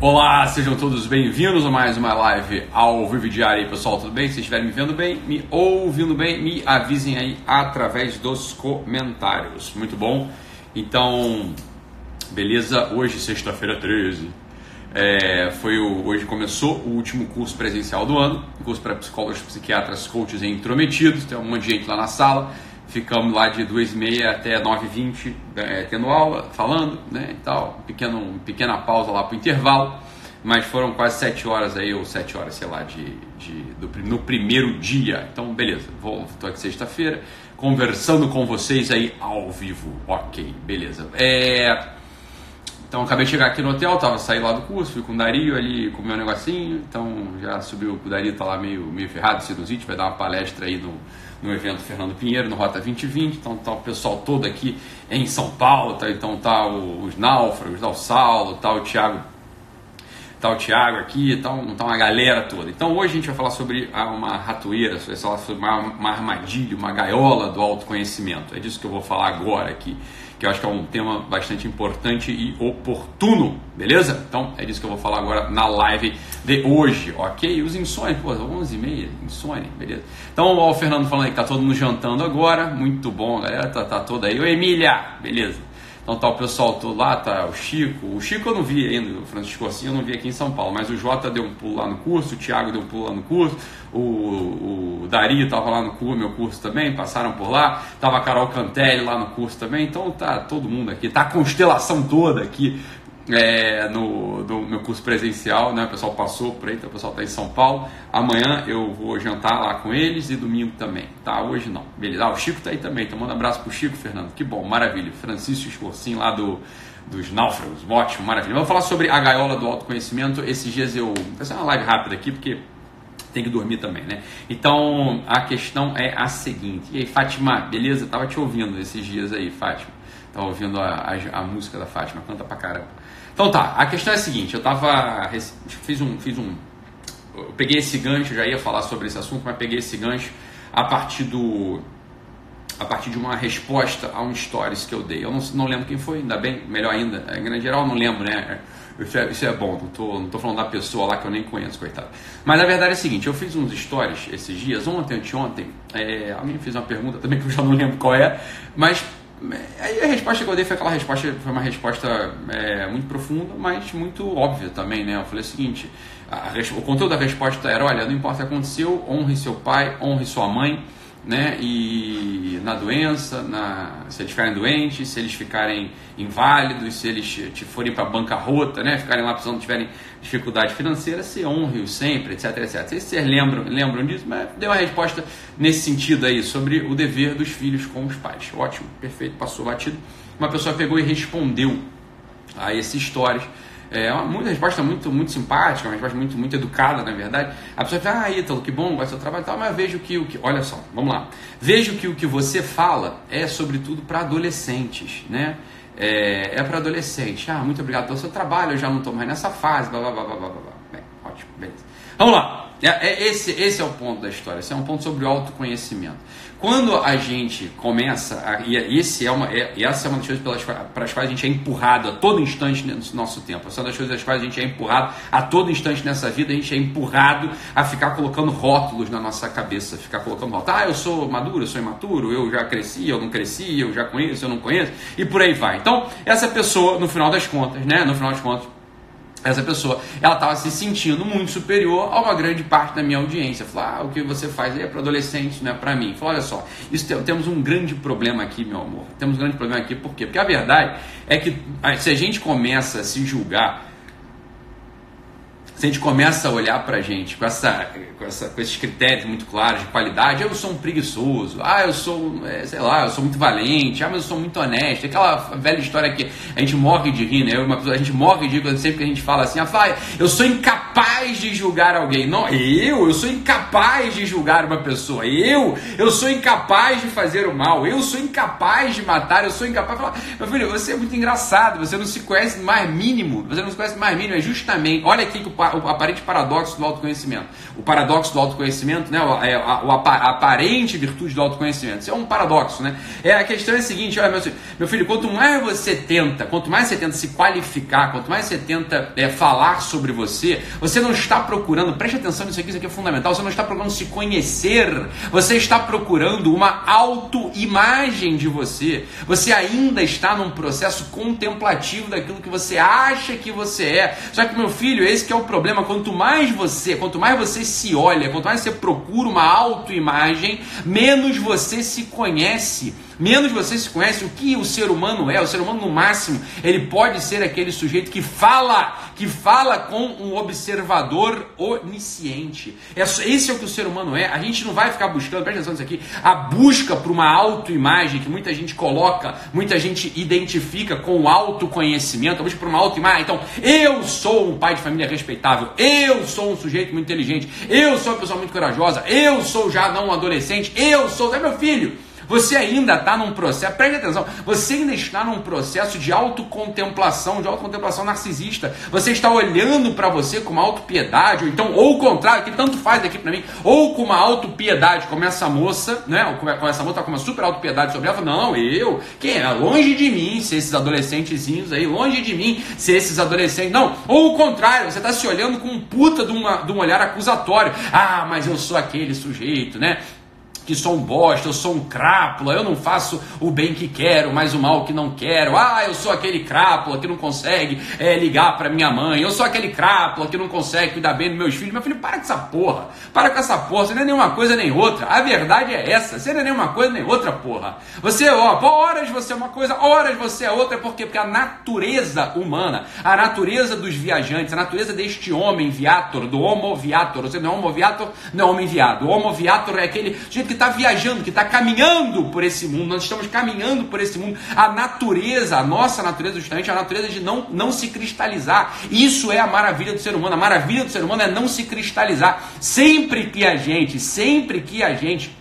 Olá, sejam todos bem-vindos a mais uma live ao vivo diário pessoal, tudo bem? Se estiverem me vendo bem, me ouvindo bem, me avisem aí através dos comentários. Muito bom? Então, beleza? Hoje, sexta-feira 13, é, foi o, hoje começou o último curso presencial do ano, curso para psicólogos, psiquiatras, coaches e intrometidos. Tem um monte de gente lá na sala. Ficamos lá de 2h30 até 9h20 é, tendo aula, falando, né, e tal. Pequeno, pequena pausa lá para o intervalo. Mas foram quase 7 horas aí, ou 7 horas, sei lá, de, de, do, no primeiro dia. Então, beleza, estou aqui sexta-feira, conversando com vocês aí ao vivo. Ok, beleza. É, então acabei de chegar aqui no hotel, tava saí lá do curso, fui com o Dario ali, com o meu negocinho, então já subiu, o Dario tá lá meio, meio ferrado, sinusite, vai dar uma palestra aí no, no evento Fernando Pinheiro, no Rota 2020, então tá o pessoal todo aqui em São Paulo, tá, então tá os náufragos, tá o Saulo, tá o Thiago, tá o Thiago aqui, tá, tá uma galera toda. Então hoje a gente vai falar sobre uma ratoeira, sobre uma, uma armadilha, uma gaiola do autoconhecimento, é disso que eu vou falar agora aqui que eu acho que é um tema bastante importante e oportuno, beleza? Então é disso que eu vou falar agora na live de hoje, ok? Os insônios, pô, 11h30, insônia, beleza? Então, ó, o Fernando falando aí que tá todo mundo jantando agora, muito bom, galera, tá, tá toda aí. Ô Emília, beleza? Então tá o pessoal todo lá, tá o Chico. O Chico eu não vi ainda, o Francisco assim eu não vi aqui em São Paulo, mas o Jota deu um pulo lá no curso, o Thiago deu um pulo lá no curso, o, o Dario tava lá no curso, meu curso também, passaram por lá, tava a Carol Cantelli lá no curso também, então tá todo mundo aqui, tá a constelação toda aqui é, no, no, meu curso presencial, né? O pessoal passou por aí, então o pessoal está em São Paulo. Amanhã eu vou jantar lá com eles e domingo também, tá? Hoje não. Beleza. Ah, o Chico tá aí também. Então manda um abraço pro Chico, Fernando. Que bom, maravilha. Francisco Escorcinho lá do, dos náufragos. Ótimo, maravilha. Vamos falar sobre a gaiola do autoconhecimento. Esses dias eu. Vou fazer uma live rápida aqui, porque tem que dormir também, né? Então a questão é a seguinte. E aí, Fátima, beleza? Tava te ouvindo esses dias aí, Fátima. Tava ouvindo a, a, a música da Fátima, canta pra caramba. Então tá, a questão é a seguinte, eu tava. Fiz um. Fiz um eu peguei esse gancho, já ia falar sobre esse assunto, mas peguei esse gancho a partir do. A partir de uma resposta a um stories que eu dei. Eu não, não lembro quem foi, ainda bem, melhor ainda. Em geral, eu não lembro, né? Isso é, isso é, bom, não tô, não tô falando da pessoa lá que eu nem conheço, coitado. Mas a verdade é a seguinte: eu fiz uns stories esses dias, ontem, anteontem. É, alguém fez uma pergunta também que eu já não lembro qual é, mas Aí a resposta que eu dei foi aquela resposta, foi uma resposta é, muito profunda, mas muito óbvia também, né? Eu falei o seguinte, a, o conteúdo da resposta era, olha, não importa o que aconteceu, honre seu pai, honre sua mãe, né? E na doença, na, se eles ficarem doentes, se eles ficarem inválidos, se eles te forem para bancarrota, né? Ficarem lá precisando, tiverem dificuldade financeira, se honre-os sempre, etc, etc. Vocês lembram, lembram disso, mas deu uma resposta nesse sentido aí, sobre o dever dos filhos com os pais. Ótimo, perfeito, passou batido. Uma pessoa pegou e respondeu a esses stories é uma, resposta muito, muito simpática, uma resposta muito, muito educada, na verdade. A pessoa fala, ah, Ítalo, que bom, gosta do seu trabalho e tal, mas vejo que o que. Olha só, vamos lá. Vejo que o que você fala é sobretudo para adolescentes, né? É, é para adolescentes. Ah, muito obrigado pelo seu trabalho, eu já não estou mais nessa fase, blá blá blá blá blá blá. Bem, ótimo, beleza. Vamos lá. É, é, esse, esse é o ponto da história, esse é um ponto sobre o autoconhecimento. Quando a gente começa, a, e esse é uma, é, essa é uma das coisas pelas, para as quais a gente é empurrado a todo instante no nosso tempo, essa é uma das coisas das quais a gente é empurrado a todo instante nessa vida, a gente é empurrado a ficar colocando rótulos na nossa cabeça, ficar colocando rótulos, ah, eu sou maduro, eu sou imaturo, eu já cresci, eu não cresci, eu já conheço, eu não conheço, e por aí vai. Então, essa pessoa, no final das contas, né, no final das contas, essa pessoa, ela estava se sentindo muito superior a uma grande parte da minha audiência. Falou, ah, o que você faz é para adolescentes, não é para mim. Falou, olha só, isso tem, temos um grande problema aqui, meu amor. Temos um grande problema aqui, por quê? Porque a verdade é que se a gente começa a se julgar se a gente começa a olhar para a gente com, essa, com, essa, com esses critérios muito claros de qualidade, eu sou um preguiçoso, ah, eu sou, é, sei lá, eu sou muito valente, ah, mas eu sou muito honesto. Aquela velha história que a gente morre de rir, né? Uma, a gente morre de rir sempre que a gente fala assim, ah, eu sou incapaz de julgar alguém. Não, eu, eu sou incapaz de julgar uma pessoa. Eu, eu sou incapaz de fazer o mal. Eu sou incapaz de matar. Eu sou incapaz de falar, meu filho, você é muito engraçado. Você não se conhece mais mínimo. Você não se conhece mais mínimo. É justamente, olha aqui o, o aparente paradoxo do autoconhecimento. O paradoxo do autoconhecimento, né? É a, a, a, aparente virtude do autoconhecimento. Isso é um paradoxo, né? É a questão é a seguinte, olha, meu filho, meu filho, quanto mais você tenta, quanto mais você tenta se qualificar, quanto mais você tenta é, falar sobre você, você não está procurando, preste atenção nisso aqui, isso aqui é fundamental, você não está procurando se conhecer, você está procurando uma autoimagem de você. Você ainda está num processo contemplativo daquilo que você acha que você é. Só que, meu filho, esse que é o problema. Quanto mais você, quanto mais você se olha, quanto mais você procura uma autoimagem, menos você se conhece menos você se conhece o que o ser humano é. O ser humano, no máximo, ele pode ser aquele sujeito que fala, que fala com um observador onisciente. É esse é o que o ser humano é. A gente não vai ficar buscando, presta atenção nisso aqui, a busca por uma autoimagem que muita gente coloca, muita gente identifica com o autoconhecimento, a busca por uma autoimagem. Então, eu sou um pai de família respeitável, eu sou um sujeito muito inteligente, eu sou uma pessoa muito corajosa, eu sou já não um adolescente, eu sou, é meu filho. Você ainda está num processo, preste atenção, você ainda está num processo de autocontemplação, de autocontemplação narcisista. Você está olhando para você com uma autopiedade, ou então, ou o contrário, que tanto faz aqui para mim, ou com uma autopiedade, como essa moça, né? Como essa moça tá com uma super autopiedade sobre ela, não, eu, quem é? Longe de mim ser esses adolescentezinhos aí, longe de mim ser esses adolescentes. Não, ou o contrário, você está se olhando com um puta de, uma, de um olhar acusatório. Ah, mas eu sou aquele sujeito, né? Que sou um bosta, eu sou um crápula, eu não faço o bem que quero, mas o mal que não quero. Ah, eu sou aquele crápula que não consegue é, ligar para minha mãe. Eu sou aquele crápula que não consegue cuidar bem dos meus filhos. Meu filho, para com essa porra. Para com essa porra. Você não é nenhuma coisa nem outra. A verdade é essa. Você não é nenhuma coisa nem outra, porra. Você, ó, horas você é uma coisa, horas você é outra. Por quê? Porque a natureza humana, a natureza dos viajantes, a natureza deste homem viator, do homo viator, você não é homo viator, não é homem viado. O homo viator é aquele jeito que está viajando, que está caminhando por esse mundo, nós estamos caminhando por esse mundo. A natureza, a nossa natureza, justamente, a natureza de não, não se cristalizar. Isso é a maravilha do ser humano. A maravilha do ser humano é não se cristalizar. Sempre que a gente, sempre que a gente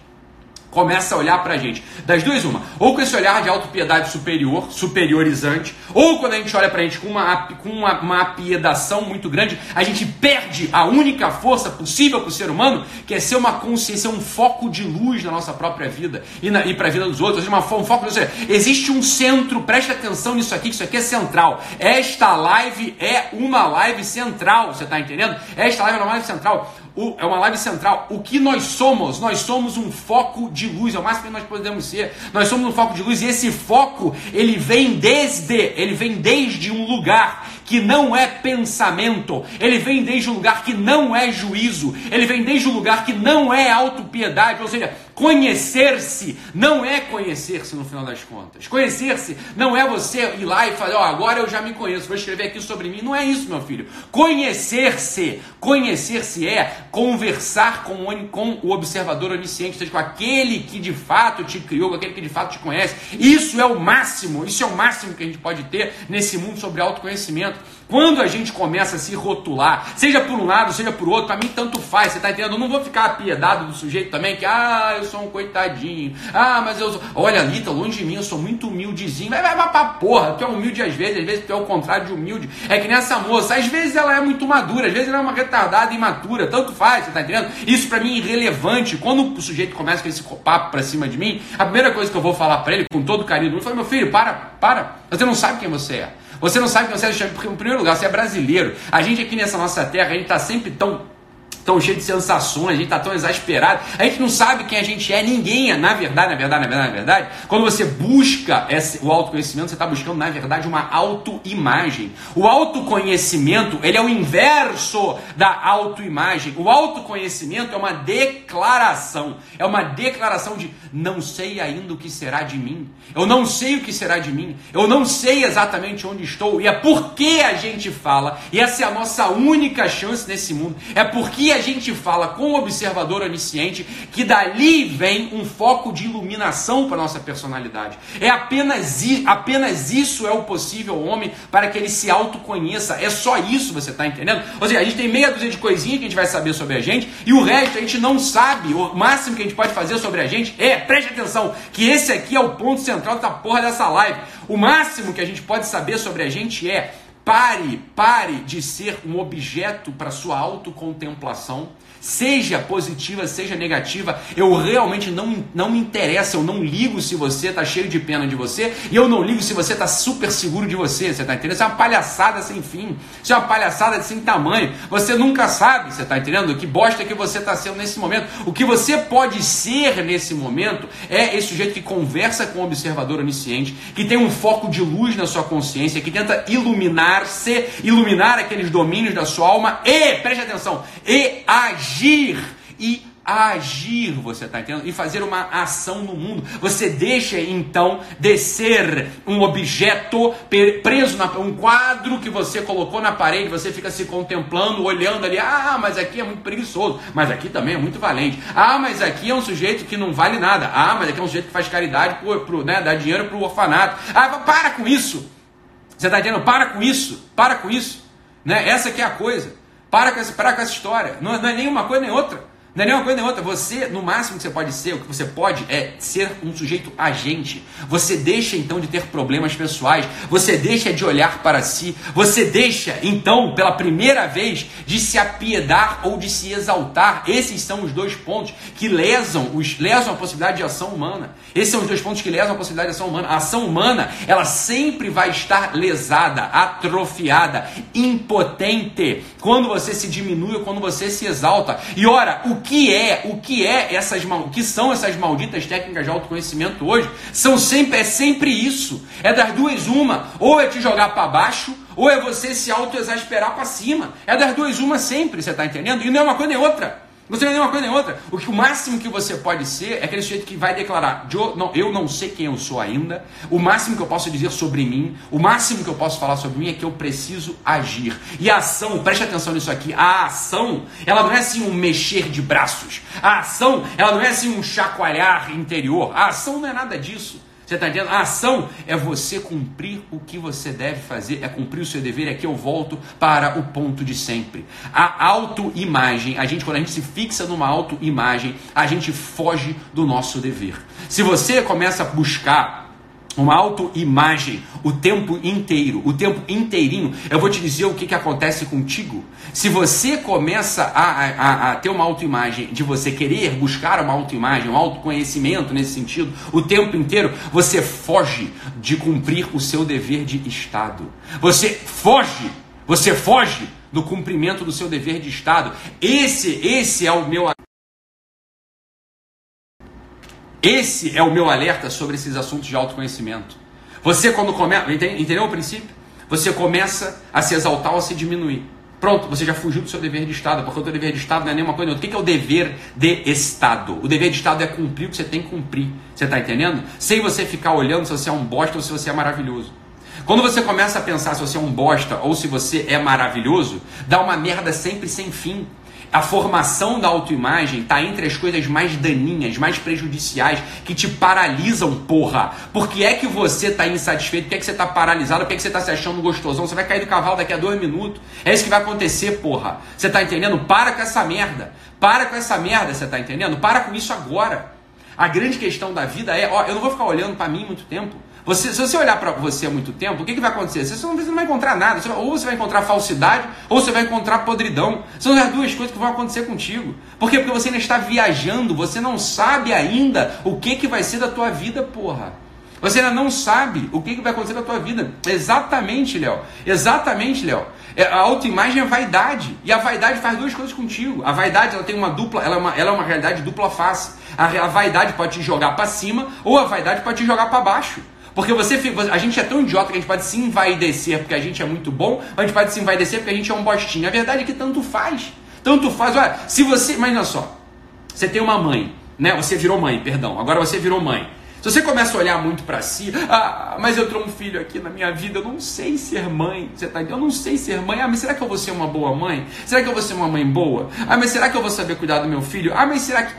começa a olhar para a gente. Das duas, uma. Ou com esse olhar de autopiedade superior, superiorizante, ou quando a gente olha para a gente com, uma, com uma, uma apiedação muito grande, a gente perde a única força possível para o ser humano, que é ser uma consciência, um foco de luz na nossa própria vida e, e para a vida dos outros. Uma, um foco, seja, existe um centro, preste atenção nisso aqui, que isso aqui é central. Esta live é uma live central, você está entendendo? Esta live é uma live central o, é uma live central. O que nós somos? Nós somos um foco de luz, é o máximo que nós podemos ser. Nós somos um foco de luz e esse foco, ele vem desde, ele vem desde um lugar que não é pensamento, ele vem desde um lugar que não é juízo, ele vem desde um lugar que não é autopiedade, ou seja, conhecer-se não é conhecer-se no final das contas. Conhecer-se não é você ir lá e falar, ó, oh, agora eu já me conheço, vou escrever aqui sobre mim. Não é isso, meu filho. Conhecer-se, conhecer-se é conversar com o, com o observador onisciente, ou seja, com aquele que de fato te criou, com aquele que de fato te conhece. Isso é o máximo, isso é o máximo que a gente pode ter nesse mundo sobre autoconhecimento. Quando a gente começa a se rotular, seja por um lado, seja por outro, para mim tanto faz, você tá entendendo? Eu não vou ficar apiedado do sujeito também, que, ah, eu sou um coitadinho, ah, mas eu sou, olha ali, tá longe de mim, eu sou muito humildezinho, vai, vai, vai pra porra, tu é humilde às vezes, às vezes tu é o contrário de humilde, é que nem essa moça, às vezes ela é muito madura, às vezes ela é uma retardada imatura, tanto faz, você tá entendendo? Isso para mim é irrelevante, quando o sujeito começa com esse papo pra cima de mim, a primeira coisa que eu vou falar para ele, com todo carinho, eu falo, meu filho, para, para, você não sabe quem você é. Você não sabe que você é, porque, em primeiro lugar, você é brasileiro. A gente aqui nessa nossa terra, a gente está sempre tão tão cheio de sensações, a gente está tão exasperado, a gente não sabe quem a gente é, ninguém é, na verdade, na verdade, na verdade, na verdade, quando você busca esse, o autoconhecimento, você está buscando, na verdade, uma autoimagem. O autoconhecimento, ele é o inverso da autoimagem. O autoconhecimento é uma declaração, é uma declaração de não sei ainda o que será de mim, eu não sei o que será de mim, eu não sei exatamente onde estou, e é porque a gente fala, e essa é a nossa única chance nesse mundo, é porque a gente fala com o observador onisciente que dali vem um foco de iluminação para nossa personalidade. É apenas, apenas isso é o possível homem para que ele se autoconheça. É só isso, você está entendendo? Ou seja, a gente tem meia dúzia de coisinhas que a gente vai saber sobre a gente e o resto a gente não sabe. O máximo que a gente pode fazer sobre a gente é, preste atenção, que esse aqui é o ponto central da porra dessa live. O máximo que a gente pode saber sobre a gente é Pare, pare de ser um objeto para sua autocontemplação seja positiva, seja negativa, eu realmente não, não me interessa, eu não ligo se você está cheio de pena de você, e eu não ligo se você está super seguro de você, você está entendendo? Isso é uma palhaçada sem fim, isso é uma palhaçada sem tamanho, você nunca sabe, você está entendendo? Que bosta que você está sendo nesse momento, o que você pode ser nesse momento é esse sujeito que conversa com o observador onisciente, que tem um foco de luz na sua consciência, que tenta iluminar-se, iluminar aqueles domínios da sua alma e, preste atenção, e agir e agir, você está entendendo? E fazer uma ação no mundo. Você deixa então de ser um objeto preso na um quadro que você colocou na parede, você fica se contemplando, olhando ali, ah, mas aqui é muito preguiçoso, mas aqui também é muito valente. Ah, mas aqui é um sujeito que não vale nada. Ah, mas aqui é um sujeito que faz caridade pro, pro né, dá dinheiro para o orfanato. Ah, para com isso. Você está entendendo? Para com isso. Para com isso. Né? Essa que é a coisa. Para com essa, para com essa história. Não, não é nem uma coisa nem outra. Não é nem uma coisa nem outra. Você, no máximo que você pode ser, o que você pode é ser um sujeito agente. Você deixa então de ter problemas pessoais. Você deixa de olhar para si. Você deixa então, pela primeira vez, de se apiedar ou de se exaltar. Esses são os dois pontos que lesam, os, lesam a possibilidade de ação humana. Esses são os dois pontos que lesam a possibilidade de ação humana. A ação humana, ela sempre vai estar lesada, atrofiada, impotente quando você se diminui ou quando você se exalta. E ora, o que é, o que é essas o que são essas malditas técnicas de autoconhecimento hoje? São sempre é sempre isso. É das duas uma, ou é te jogar para baixo, ou é você se autoexasperar para cima. É das duas uma sempre, você está entendendo? E não é uma coisa nem outra. Você não é nem uma coisa nem outra. O, que, o máximo que você pode ser é aquele sujeito que vai declarar: não, eu não sei quem eu sou ainda. O máximo que eu posso dizer sobre mim, o máximo que eu posso falar sobre mim é que eu preciso agir. E a ação, preste atenção nisso aqui: a ação, ela não é assim um mexer de braços. A ação, ela não é assim um chacoalhar interior. A ação não é nada disso. Você está entendendo? A ação é você cumprir o que você deve fazer, é cumprir o seu dever. Aqui eu volto para o ponto de sempre. A autoimagem, a gente, quando a gente se fixa numa autoimagem, a gente foge do nosso dever. Se você começa a buscar uma autoimagem o tempo inteiro, o tempo inteirinho, eu vou te dizer o que, que acontece contigo. Se você começa a, a, a ter uma autoimagem, de você querer buscar uma autoimagem, um autoconhecimento nesse sentido, o tempo inteiro, você foge de cumprir o seu dever de Estado. Você foge, você foge do cumprimento do seu dever de Estado. Esse, esse é o meu esse é o meu alerta sobre esses assuntos de autoconhecimento. Você, quando começa. Entendeu o princípio? Você começa a se exaltar ou a se diminuir. Pronto, você já fugiu do seu dever de Estado, porque o seu dever de Estado não é nenhuma coisa. O que é o dever de Estado? O dever de Estado é cumprir o que você tem que cumprir. Você está entendendo? Sem você ficar olhando se você é um bosta ou se você é maravilhoso. Quando você começa a pensar se você é um bosta ou se você é maravilhoso, dá uma merda sempre sem fim. A formação da autoimagem está entre as coisas mais daninhas, mais prejudiciais, que te paralisam, porra. Por que é que você está insatisfeito? Por que é que você está paralisado? Por que é que você está se achando gostosão? Você vai cair do cavalo daqui a dois minutos. É isso que vai acontecer, porra. Você está entendendo? Para com essa merda. Para com essa merda, você está entendendo? Para com isso agora. A grande questão da vida é, ó, eu não vou ficar olhando para mim muito tempo. Você, se você olhar para você há muito tempo, o que, que vai acontecer? Você não, não vai encontrar nada. Você, ou você vai encontrar falsidade, ou você vai encontrar podridão. São as duas coisas que vão acontecer contigo. Por quê? Porque você ainda está viajando, você não sabe ainda o que, que vai ser da tua vida, porra. Você ainda não sabe o que, que vai acontecer com a tua vida. Exatamente, Léo. Exatamente, Léo. É, a autoimagem é vaidade. E a vaidade faz duas coisas contigo. A vaidade ela tem uma dupla, ela é uma, ela é uma realidade dupla face. A, a vaidade pode te jogar para cima ou a vaidade pode te jogar para baixo. Porque você a gente é tão idiota que a gente pode se envaidecer porque a gente é muito bom, ou a gente pode se envaidecer porque a gente é um bostinho. A verdade é que tanto faz. Tanto faz. Olha, se você. Imagina só. Você tem uma mãe, né? Você virou mãe, perdão. Agora você virou mãe. Se você começa a olhar muito para si, ah, mas eu tenho um filho aqui na minha vida, eu não sei ser mãe. Você tá Eu não sei ser mãe. Ah, mas será que eu vou ser uma boa mãe? Será que eu vou ser uma mãe boa? Ah, mas será que eu vou saber cuidar do meu filho? Ah, mas será que.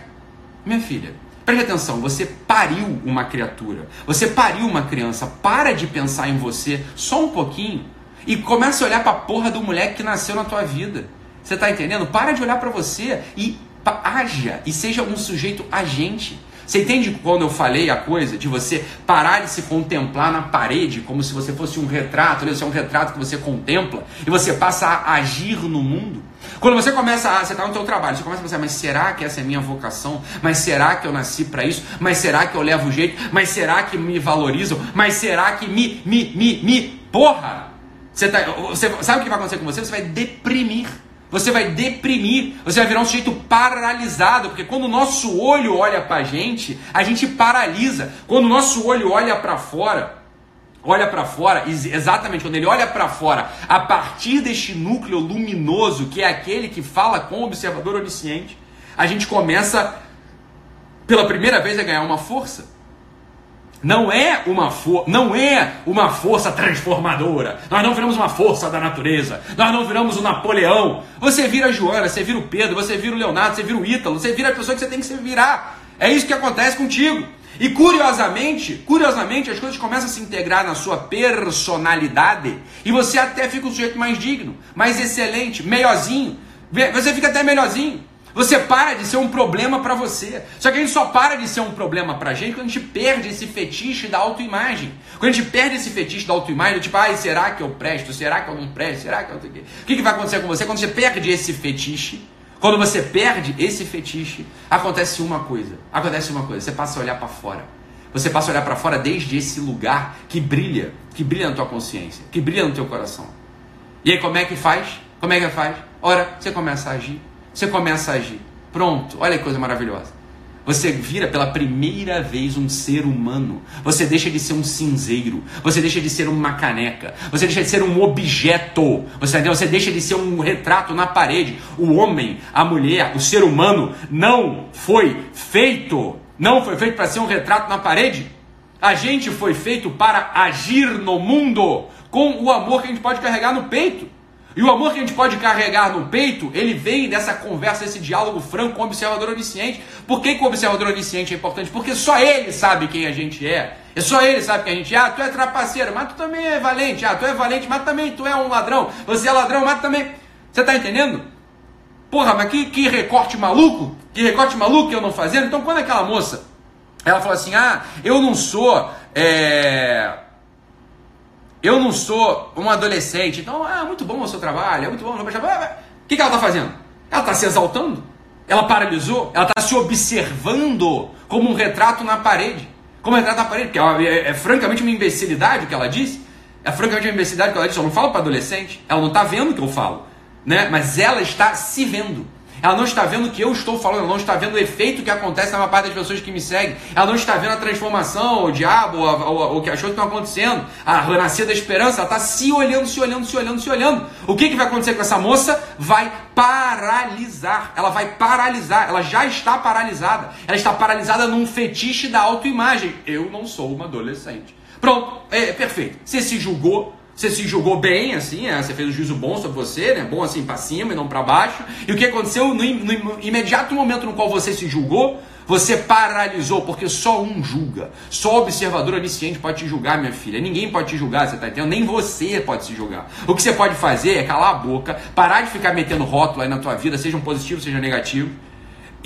Minha filha, preste atenção, você pariu uma criatura. Você pariu uma criança. Para de pensar em você só um pouquinho e começa a olhar para a porra do moleque que nasceu na tua vida. Você tá entendendo? Para de olhar para você e haja e seja um sujeito agente. Você entende quando eu falei a coisa de você parar de se contemplar na parede como se você fosse um retrato, né? Você é um retrato que você contempla e você passa a agir no mundo? Quando você começa a, você está no seu trabalho, você começa a pensar, mas será que essa é a minha vocação? Mas será que eu nasci para isso? Mas será que eu levo jeito? Mas será que me valorizam? Mas será que me, me, me, me, porra! Você, tá, você sabe o que vai acontecer com você? Você vai deprimir. Você vai deprimir, você vai virar um sujeito paralisado, porque quando o nosso olho olha para a gente, a gente paralisa. Quando o nosso olho olha para fora, olha para fora, exatamente quando ele olha para fora, a partir deste núcleo luminoso, que é aquele que fala com o observador onisciente, a gente começa pela primeira vez a ganhar uma força. Não é uma não é uma força transformadora. Nós não viramos uma força da natureza. Nós não viramos o Napoleão. Você vira a Joana, você vira o Pedro, você vira o Leonardo, você vira o Ítalo, você vira a pessoa que você tem que se virar. É isso que acontece contigo. E curiosamente, curiosamente, as coisas começam a se integrar na sua personalidade e você até fica um sujeito mais digno, mais excelente, melhorzinho. Você fica até melhorzinho. Você para de ser um problema para você. Só que a gente só para de ser um problema pra gente quando a gente perde esse fetiche da autoimagem. Quando a gente perde esse fetiche da autoimagem, tipo, ai, será que eu presto? Será que eu não presto? Será que eu. O que, que vai acontecer com você quando você perde esse fetiche? Quando você perde esse fetiche, acontece uma coisa. Acontece uma coisa, você passa a olhar para fora. Você passa a olhar para fora desde esse lugar que brilha, que brilha na tua consciência, que brilha no teu coração. E aí como é que faz? Como é que faz? Ora, você começa a agir você começa a agir. Pronto, olha que coisa maravilhosa. Você vira pela primeira vez um ser humano. Você deixa de ser um cinzeiro. Você deixa de ser uma caneca. Você deixa de ser um objeto. Você, você deixa de ser um retrato na parede. O homem, a mulher, o ser humano não foi feito. Não foi feito para ser um retrato na parede. A gente foi feito para agir no mundo com o amor que a gente pode carregar no peito. E o amor que a gente pode carregar no peito, ele vem dessa conversa, desse diálogo franco com o observador onisciente. Por que, que o observador onisciente é importante? Porque só ele sabe quem a gente é. É só ele sabe quem a gente é. Ah, tu é trapaceiro, mas tu também é valente. Ah, tu é valente, mas também tu é um ladrão. Você é ladrão, mas também. Você tá entendendo? Porra, mas que, que recorte maluco? Que recorte maluco que eu não fazendo? Então, quando aquela moça, ela fala assim: ah, eu não sou. É eu não sou um adolescente, então, ah, muito bom o seu trabalho, é muito bom. O que, que ela está fazendo? Ela está se exaltando? Ela paralisou? Ela está se observando como um retrato na parede. Como um retrato na parede, porque é, é, é, francamente uma imbecilidade o que ela disse. É francamente uma imbecilidade o que ela disse. Eu não falo para adolescente, ela não está vendo o que eu falo, né? mas ela está se vendo. Ela não está vendo o que eu estou falando, ela não está vendo o efeito que acontece na maior parte das pessoas que me seguem. Ela não está vendo a transformação, o diabo, o, que achou que está acontecendo, a renascer da esperança. Ela está se olhando, se olhando, se olhando, se olhando. O que, que vai acontecer com essa moça? Vai paralisar. Ela vai paralisar. Ela já está paralisada. Ela está paralisada num fetiche da autoimagem. Eu não sou uma adolescente. Pronto, é perfeito. Você se julgou, você se julgou bem, assim, né? você fez um juízo bom sobre você, né? bom assim para cima e não para baixo. E o que aconteceu no, no, imediato momento no qual você se julgou, você paralisou, porque só um julga. Só observador onisciente pode te julgar, minha filha. Ninguém pode te julgar, você tá entendendo? Nem você pode se julgar. O que você pode fazer é calar a boca, parar de ficar metendo rótulo aí na tua vida, seja um positivo, seja negativo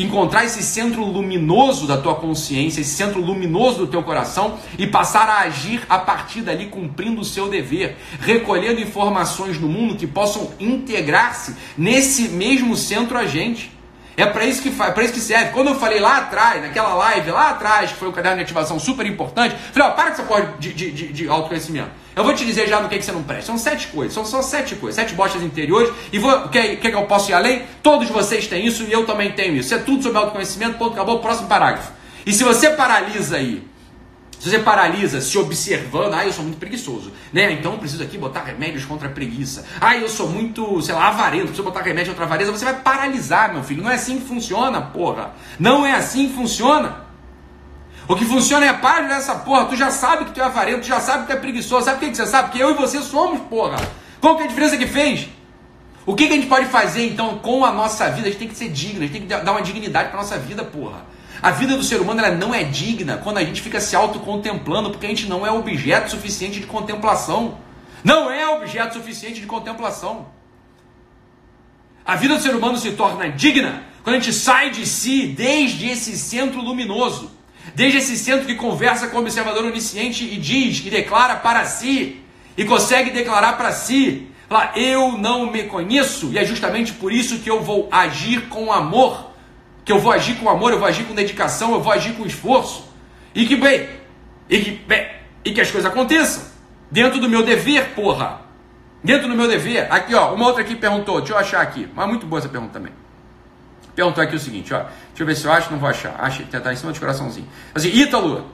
encontrar esse centro luminoso da tua consciência, esse centro luminoso do teu coração e passar a agir a partir dali cumprindo o seu dever, recolhendo informações no mundo que possam integrar-se nesse mesmo centro agente. É para isso que para isso que serve. Quando eu falei lá atrás, naquela live lá atrás, que foi o caderno de ativação super importante, falei, ó, para com essa porra de, de, de, de autoconhecimento. Eu vou te dizer já no que, que você não presta. São sete coisas, são só sete coisas, sete bostas interiores. E quer, quer que eu possa ir além? Todos vocês têm isso e eu também tenho isso. Isso é tudo sobre autoconhecimento, ponto, acabou, próximo parágrafo. E se você paralisa aí, se você paralisa se observando, ah, eu sou muito preguiçoso, né? Então eu preciso aqui botar remédios contra a preguiça. Ah, eu sou muito, sei lá, avarento, preciso botar remédio contra a avareza. Você vai paralisar, meu filho. Não é assim que funciona, porra. Não é assim que funciona. O que funciona é para nessa porra. Tu já sabe que tu é avarento, tu já sabe que tu é preguiçoso. Sabe o que, que você sabe? Que eu e você somos, porra. Qual que é a diferença que fez? O que, que a gente pode fazer então com a nossa vida? A gente tem que ser digno, a gente tem que dar uma dignidade para nossa vida, porra. A vida do ser humano ela não é digna quando a gente fica se autocontemplando, porque a gente não é objeto suficiente de contemplação. Não é objeto suficiente de contemplação. A vida do ser humano se torna digna quando a gente sai de si desde esse centro luminoso, desde esse centro que conversa com o observador onisciente e diz e declara para si, e consegue declarar para si, lá, eu não me conheço, e é justamente por isso que eu vou agir com amor, que eu vou agir com amor, eu vou agir com dedicação, eu vou agir com esforço, e que bem, e que, bem, e que as coisas aconteçam dentro do meu dever, porra. Dentro do meu dever. Aqui, ó, uma outra aqui perguntou, deixa eu achar aqui, mas muito boa essa pergunta também. Perguntou aqui o seguinte, ó. Deixa eu ver se eu acho, não vou achar. Que tá em cima de coraçãozinho. Assim, Ítalo,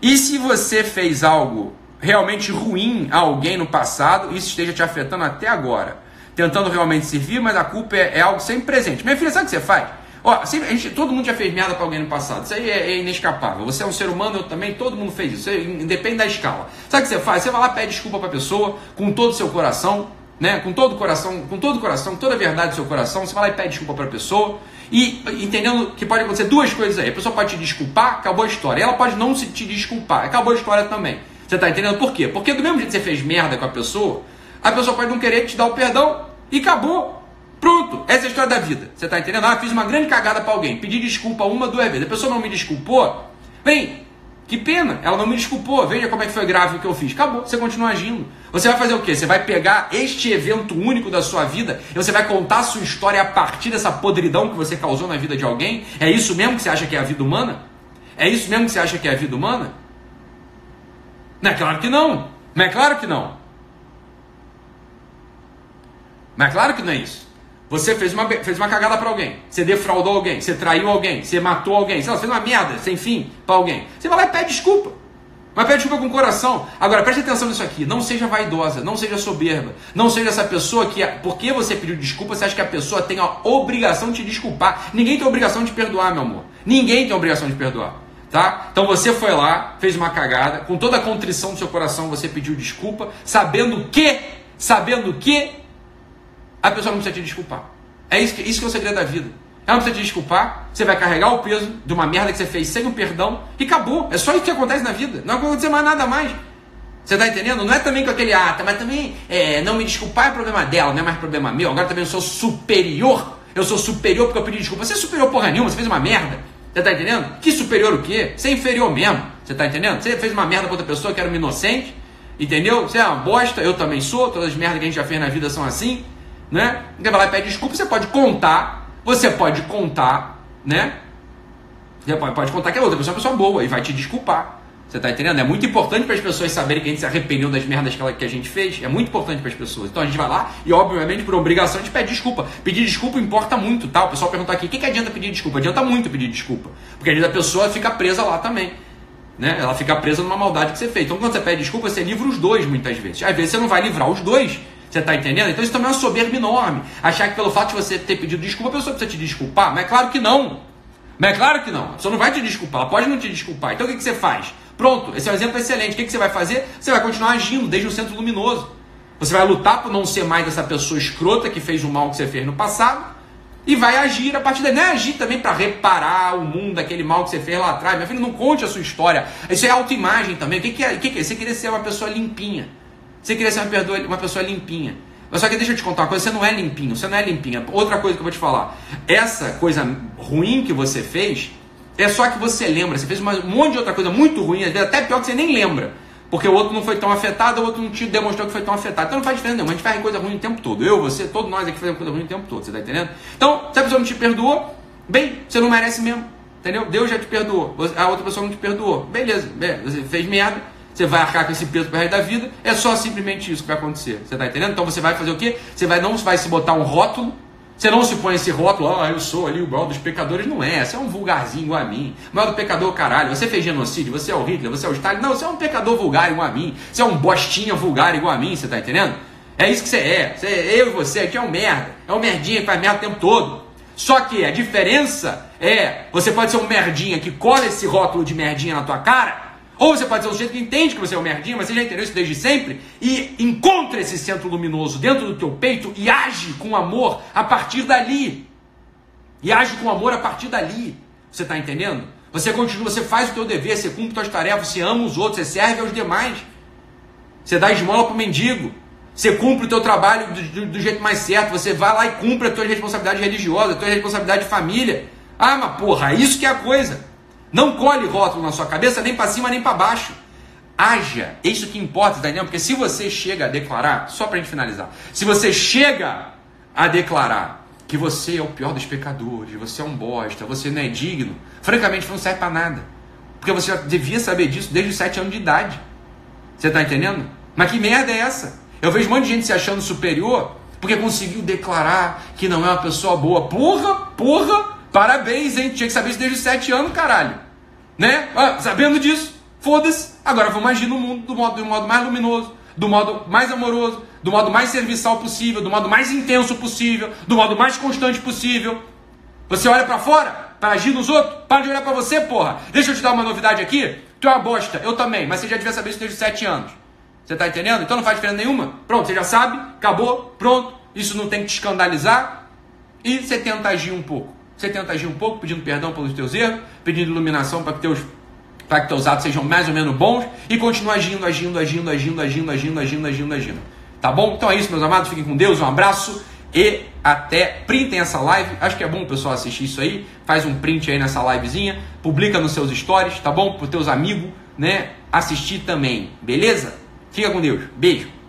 e se você fez algo realmente ruim a alguém no passado, isso esteja te afetando até agora? Tentando realmente servir, mas a culpa é, é algo sempre presente. Minha filha, sabe o que você faz? Ó, sempre, gente, todo mundo já fez merda para alguém no passado. Isso aí é, é, inescapável. Você é um ser humano, eu também, todo mundo fez isso. Independe da escala. Sabe o que você faz? Você vai lá, pede desculpa para a pessoa com todo o seu coração, né? Com todo o coração, com todo o coração, toda a verdade do seu coração. Você vai lá e pede desculpa para a pessoa. E entendendo que pode acontecer duas coisas aí. A pessoa pode te desculpar, acabou a história. Ela pode não se te desculpar, acabou a história também. Você está entendendo por quê? Porque do mesmo jeito que você fez merda com a pessoa, a pessoa pode não querer te dar o perdão e acabou. Pronto, essa é a história da vida. Você está entendendo? Ah, fiz uma grande cagada para alguém, pedi desculpa uma, duas vezes. A pessoa não me desculpou. Bem, que pena, ela não me desculpou. Veja como é que foi grave o que eu fiz. Acabou, você continua agindo. Você vai fazer o quê? Você vai pegar este evento único da sua vida e você vai contar a sua história a partir dessa podridão que você causou na vida de alguém? É isso mesmo que você acha que é a vida humana? É isso mesmo que você acha que é a vida humana? Não é claro que não. Não é claro que não. Mas é claro que não é isso. Você fez uma, fez uma cagada para alguém, você defraudou alguém, você traiu alguém, você matou alguém, você fez uma merda sem fim para alguém. Você vai lá e pede desculpa. Mas pede desculpa com o coração. Agora, preste atenção nisso aqui. Não seja vaidosa, não seja soberba. Não seja essa pessoa que, porque você pediu desculpa, você acha que a pessoa tem a obrigação de te desculpar. Ninguém tem a obrigação de perdoar, meu amor. Ninguém tem a obrigação de perdoar. Tá? Então você foi lá, fez uma cagada, com toda a contrição do seu coração, você pediu desculpa, sabendo que, sabendo que a pessoa não precisa te desculpar. É isso que, isso que é o segredo da vida. Ela não precisa te desculpar, você vai carregar o peso de uma merda que você fez sem o perdão e acabou. É só isso que acontece na vida. Não vai acontecer mais nada mais. Você está entendendo? Não é também com aquele ata, ah, mas também é, não me desculpar é problema dela, não é mais problema meu. Agora também eu sou superior. Eu sou superior porque eu pedi desculpa. Você é superior porra nenhuma, você fez uma merda. Você está entendendo? Que superior o quê? Você é inferior mesmo. Você está entendendo? Você fez uma merda para outra pessoa que era uma inocente. Entendeu? Você é uma bosta, eu também sou. Todas as merdas que a gente já fez na vida são assim né? Você vai lá e pede desculpa, você pode contar, você pode contar, né? Você pode, pode contar que a outra pessoa é uma pessoa boa e vai te desculpar. Você tá entendendo? É muito importante para as pessoas saberem que a gente se arrependeu das merdas que, ela, que a gente fez. É muito importante para as pessoas. Então a gente vai lá e, obviamente, por obrigação, a gente pede desculpa. Pedir desculpa importa muito, tá? O pessoal perguntar aqui: o que, que adianta pedir desculpa? Adianta muito pedir desculpa. Porque a pessoa fica presa lá também. Né? Ela fica presa numa maldade que você fez. Então quando você pede desculpa, você livra os dois muitas vezes. Às vezes você não vai livrar os dois. Você está entendendo? Então isso também é uma soberba enorme. Achar que pelo fato de você ter pedido desculpa, a pessoa precisa te desculpar. Mas é claro que não. Mas é claro que não. A pessoa não vai te desculpar, ela pode não te desculpar. Então o que, que você faz? Pronto, esse é um exemplo excelente. O que, que você vai fazer? Você vai continuar agindo desde o centro luminoso. Você vai lutar por não ser mais essa pessoa escrota que fez o mal que você fez no passado e vai agir a partir daí. Não é agir também para reparar o mundo, aquele mal que você fez lá atrás. Meu filho, não conte a sua história. Isso é autoimagem também. O que, que, é, o que, que é? Você querer ser uma pessoa limpinha. Você queria ser uma, uma pessoa limpinha. Mas só que deixa eu te contar uma coisa, você não é limpinho, você não é limpinha. Outra coisa que eu vou te falar, essa coisa ruim que você fez, é só que você lembra. Você fez um monte de outra coisa muito ruim, às vezes até pior que você nem lembra. Porque o outro não foi tão afetado, o outro não te demonstrou que foi tão afetado. Então não faz diferença nenhuma. A gente faz coisa ruim o tempo todo. Eu, você, todos nós aqui fazemos coisa ruim o tempo todo. Você tá entendendo? Então, se a pessoa não te perdoou, bem, você não merece mesmo. Entendeu? Deus já te perdoou. A outra pessoa não te perdoou. Beleza, você fez merda você vai arcar com esse peso pro resto da vida, é só simplesmente isso que vai acontecer. Você está entendendo? Então você vai fazer o quê? Você vai, não vai se botar um rótulo, você não se põe esse rótulo, ah, eu sou ali o maior dos pecadores. Não é, você é um vulgarzinho igual a mim. O maior do pecador, caralho. Você fez genocídio, você é o Hitler, você é o Stalin. Não, você é um pecador vulgar igual a mim. Você é um bostinha vulgar igual a mim, você está entendendo? É isso que você é. Você, eu e você aqui é um merda. É um merdinha que faz merda o tempo todo. Só que a diferença é, você pode ser um merdinha que cola esse rótulo de merdinha na tua cara, ou você pode ser um sujeito que entende que você é um merdinha, mas você já entendeu isso desde sempre, e encontra esse centro luminoso dentro do teu peito e age com amor a partir dali. E age com amor a partir dali. Você está entendendo? Você continua, você faz o teu dever, você cumpre suas tarefas, você ama os outros, você serve aos demais. Você dá esmola para o mendigo. Você cumpre o teu trabalho do, do, do, jeito mais certo. Você vai lá e cumpre a tua responsabilidade religiosa, a tua responsabilidade de família. Ah, mas porra, isso que é a coisa. Não colhe rótulo na sua cabeça, nem para cima, nem para baixo. Haja. É isso que importa, Daniel, porque se você chega a declarar, só para gente finalizar, se você chega a declarar que você é o pior dos pecadores, você é um bosta, você não é digno, francamente não serve para nada. Porque você já devia saber disso desde os 7 anos de idade. Você está entendendo? Mas que merda é essa? Eu vejo um monte de gente se achando superior porque conseguiu declarar que não é uma pessoa boa. Porra, porra, parabéns, hein? Tinha que saber isso desde os sete anos, caralho. Né? Ah, sabendo disso, foda-se. Agora vamos agir no mundo do modo, do modo mais luminoso, do modo mais amoroso, do modo mais serviçal possível, do modo mais intenso possível, do modo mais constante possível. Você olha para fora para agir nos outros? Para de olhar para você, porra. Deixa eu te dar uma novidade aqui. Tu é uma bosta, eu também, mas você já devia saber isso desde os sete anos. Você está entendendo? Então não faz diferença nenhuma. Pronto, você já sabe, acabou, pronto. Isso não tem que te escandalizar. E você tenta agir um pouco. Você tenta agir um pouco, pedindo perdão pelos teus erros, pedindo iluminação para que teus para que teus atos sejam mais ou menos bons e continua agindo, agindo, agindo, agindo, agindo, agindo, agindo, agindo, agindo. Tá bom? Então é isso, meus amados. Fiquem com Deus. Um abraço e até printem essa live. Acho que é bom o pessoal assistir isso aí. Faz um print aí nessa livezinha, publica nos seus stories, tá bom? Para teus amigos, né? Assistir também. Beleza? Fica com Deus. Beijo.